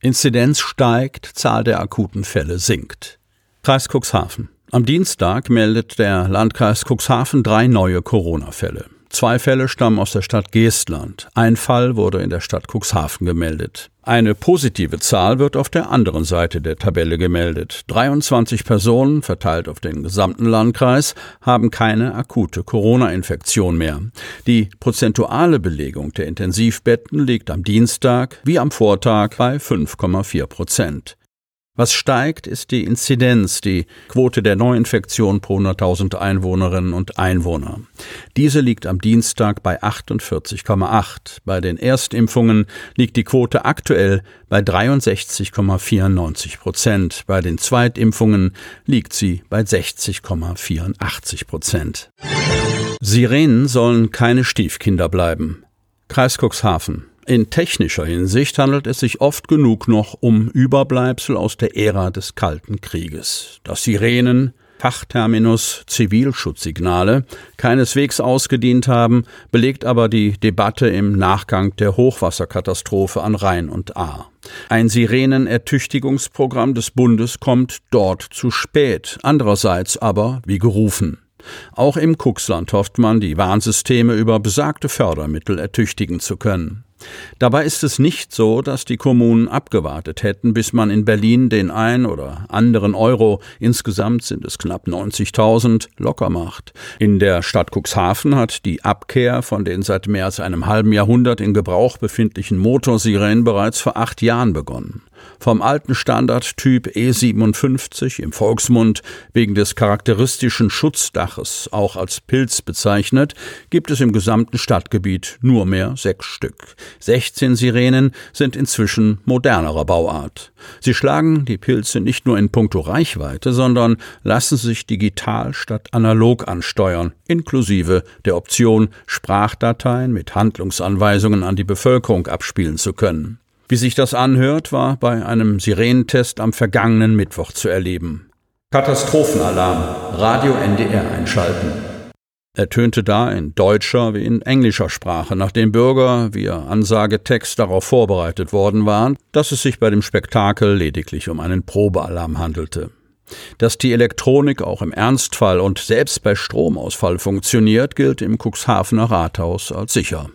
Inzidenz steigt, Zahl der akuten Fälle sinkt. Kreis Cuxhaven. Am Dienstag meldet der Landkreis Cuxhaven drei neue Corona-Fälle. Zwei Fälle stammen aus der Stadt Geestland. Ein Fall wurde in der Stadt Cuxhaven gemeldet. Eine positive Zahl wird auf der anderen Seite der Tabelle gemeldet. 23 Personen, verteilt auf den gesamten Landkreis, haben keine akute Corona-Infektion mehr. Die prozentuale Belegung der Intensivbetten liegt am Dienstag wie am Vortag bei 5,4 Prozent. Was steigt, ist die Inzidenz, die Quote der Neuinfektion pro 100.000 Einwohnerinnen und Einwohner. Diese liegt am Dienstag bei 48,8. Bei den Erstimpfungen liegt die Quote aktuell bei 63,94 Prozent. Bei den Zweitimpfungen liegt sie bei 60,84 Prozent. Sirenen sollen keine Stiefkinder bleiben. Kreis Cuxhaven. In technischer Hinsicht handelt es sich oft genug noch um Überbleibsel aus der Ära des Kalten Krieges. Dass Sirenen, Fachterminus Zivilschutzsignale, keineswegs ausgedient haben, belegt aber die Debatte im Nachgang der Hochwasserkatastrophe an Rhein und Ahr. Ein Sirenenertüchtigungsprogramm des Bundes kommt dort zu spät, andererseits aber wie gerufen. Auch im Kuxland hofft man, die Warnsysteme über besagte Fördermittel ertüchtigen zu können. Dabei ist es nicht so, dass die Kommunen abgewartet hätten, bis man in Berlin den ein oder anderen Euro, insgesamt sind es knapp 90.000, locker macht. In der Stadt Cuxhaven hat die Abkehr von den seit mehr als einem halben Jahrhundert in Gebrauch befindlichen Motorsirenen bereits vor acht Jahren begonnen. Vom alten Standardtyp E57 im Volksmund wegen des charakteristischen Schutzdaches auch als Pilz bezeichnet, gibt es im gesamten Stadtgebiet nur mehr sechs Stück. 16 Sirenen sind inzwischen modernerer Bauart. Sie schlagen die Pilze nicht nur in puncto Reichweite, sondern lassen sich digital statt analog ansteuern, inklusive der Option, Sprachdateien mit Handlungsanweisungen an die Bevölkerung abspielen zu können. Wie sich das anhört, war bei einem Sirenentest am vergangenen Mittwoch zu erleben. Katastrophenalarm, Radio NDR einschalten. Er tönte da in deutscher wie in englischer Sprache, nachdem Bürger via Ansagetext darauf vorbereitet worden waren, dass es sich bei dem Spektakel lediglich um einen Probealarm handelte. Dass die Elektronik auch im Ernstfall und selbst bei Stromausfall funktioniert, gilt im Cuxhavener Rathaus als sicher.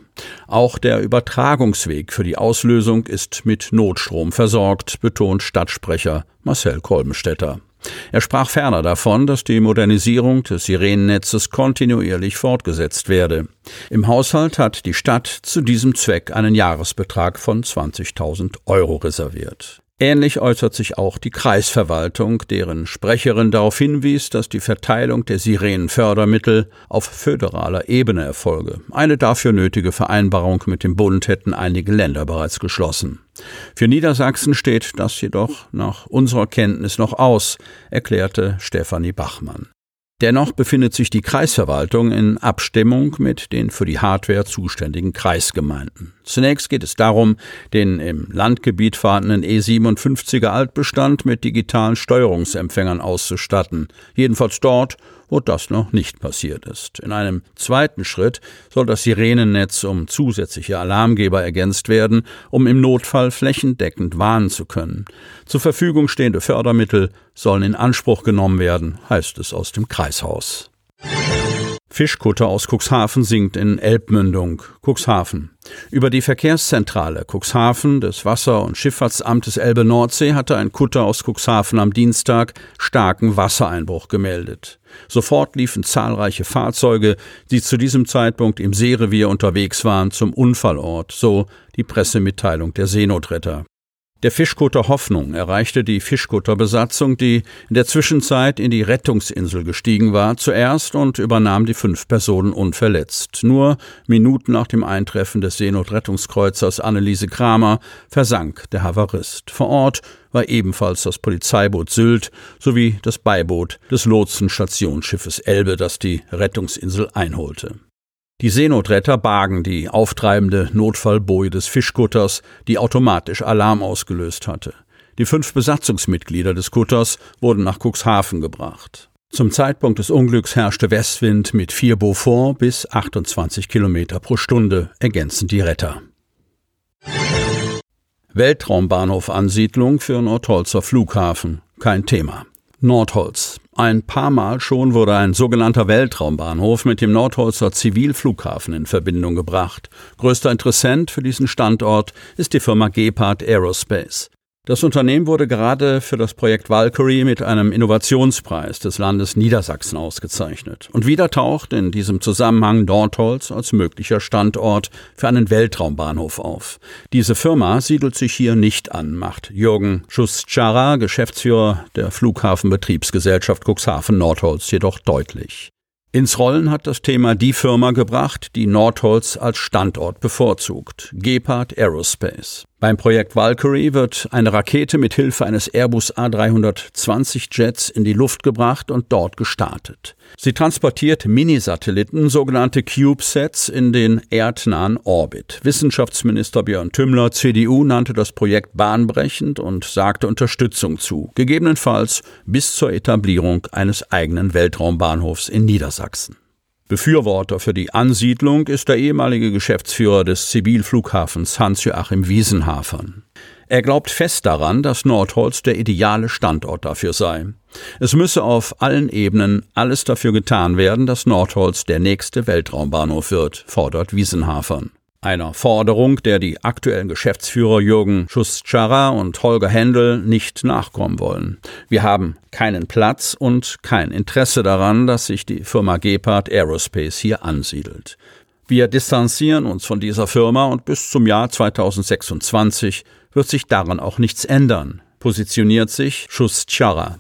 Auch der Übertragungsweg für die Auslösung ist mit Notstrom versorgt, betont Stadtsprecher Marcel Kolbenstädter. Er sprach ferner davon, dass die Modernisierung des Sirenennetzes kontinuierlich fortgesetzt werde. Im Haushalt hat die Stadt zu diesem Zweck einen Jahresbetrag von 20.000 Euro reserviert. Ähnlich äußert sich auch die Kreisverwaltung, deren Sprecherin darauf hinwies, dass die Verteilung der Sirenenfördermittel auf föderaler Ebene erfolge. Eine dafür nötige Vereinbarung mit dem Bund hätten einige Länder bereits geschlossen. Für Niedersachsen steht das jedoch nach unserer Kenntnis noch aus, erklärte Stefanie Bachmann. Dennoch befindet sich die Kreisverwaltung in Abstimmung mit den für die Hardware zuständigen Kreisgemeinden. Zunächst geht es darum, den im Landgebiet vorhandenen E57er Altbestand mit digitalen Steuerungsempfängern auszustatten, jedenfalls dort, wo das noch nicht passiert ist. In einem zweiten Schritt soll das Sirenennetz um zusätzliche Alarmgeber ergänzt werden, um im Notfall flächendeckend warnen zu können. Zur Verfügung stehende Fördermittel sollen in Anspruch genommen werden, heißt es aus dem Kreishaus. Fischkutter aus Cuxhaven sinkt in Elbmündung, Cuxhaven. Über die Verkehrszentrale Cuxhaven des Wasser- und Schifffahrtsamtes Elbe-Nordsee hatte ein Kutter aus Cuxhaven am Dienstag starken Wassereinbruch gemeldet. Sofort liefen zahlreiche Fahrzeuge, die zu diesem Zeitpunkt im Seerevier unterwegs waren, zum Unfallort, so die Pressemitteilung der Seenotretter. Der Fischkutter Hoffnung erreichte die Fischkutterbesatzung, die in der Zwischenzeit in die Rettungsinsel gestiegen war, zuerst und übernahm die fünf Personen unverletzt. Nur Minuten nach dem Eintreffen des Seenotrettungskreuzers Anneliese Kramer versank der Havarist. Vor Ort war ebenfalls das Polizeiboot Sylt sowie das Beiboot des Lotsenstationsschiffes Elbe, das die Rettungsinsel einholte. Die Seenotretter bargen die auftreibende Notfallboje des Fischkutters, die automatisch Alarm ausgelöst hatte. Die fünf Besatzungsmitglieder des Kutters wurden nach Cuxhaven gebracht. Zum Zeitpunkt des Unglücks herrschte Westwind mit 4 Beaufort bis 28 Kilometer pro Stunde, ergänzen die Retter. Weltraumbahnhof-Ansiedlung für Nordholzer Flughafen. Kein Thema. Nordholz. Ein paar Mal schon wurde ein sogenannter Weltraumbahnhof mit dem Nordholzer Zivilflughafen in Verbindung gebracht. Größter Interessent für diesen Standort ist die Firma Gepard Aerospace. Das Unternehmen wurde gerade für das Projekt Valkyrie mit einem Innovationspreis des Landes Niedersachsen ausgezeichnet. Und wieder taucht in diesem Zusammenhang Nordholz als möglicher Standort für einen Weltraumbahnhof auf. Diese Firma siedelt sich hier nicht an, macht Jürgen Schuss-Chara, Geschäftsführer der Flughafenbetriebsgesellschaft Cuxhaven Nordholz, jedoch deutlich. Ins Rollen hat das Thema die Firma gebracht, die Nordholz als Standort bevorzugt, Gepard Aerospace. Beim Projekt Valkyrie wird eine Rakete mit Hilfe eines Airbus A320 Jets in die Luft gebracht und dort gestartet. Sie transportiert Minisatelliten, sogenannte CubeSats, in den erdnahen Orbit. Wissenschaftsminister Björn Tümmler, CDU, nannte das Projekt bahnbrechend und sagte Unterstützung zu, gegebenenfalls bis zur Etablierung eines eigenen Weltraumbahnhofs in Niedersachsen. Befürworter für die Ansiedlung ist der ehemalige Geschäftsführer des Zivilflughafens Hans-Joachim Wiesenhafern. Er glaubt fest daran, dass Nordholz der ideale Standort dafür sei. Es müsse auf allen Ebenen alles dafür getan werden, dass Nordholz der nächste Weltraumbahnhof wird, fordert Wiesenhafern einer Forderung, der die aktuellen Geschäftsführer Jürgen Schuss-Charra und Holger Händel nicht nachkommen wollen. Wir haben keinen Platz und kein Interesse daran, dass sich die Firma Gepard Aerospace hier ansiedelt. Wir distanzieren uns von dieser Firma und bis zum Jahr 2026 wird sich daran auch nichts ändern, positioniert sich Schuss-Charra.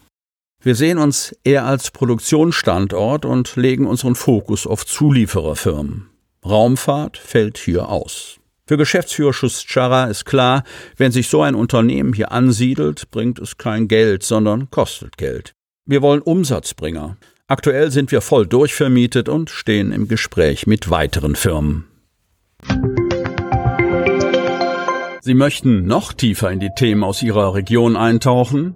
Wir sehen uns eher als Produktionsstandort und legen unseren Fokus auf Zuliefererfirmen. Raumfahrt fällt hier aus. Für Geschäftsführer Schuschara ist klar, wenn sich so ein Unternehmen hier ansiedelt, bringt es kein Geld, sondern kostet Geld. Wir wollen Umsatzbringer. Aktuell sind wir voll durchvermietet und stehen im Gespräch mit weiteren Firmen. Sie möchten noch tiefer in die Themen aus Ihrer Region eintauchen?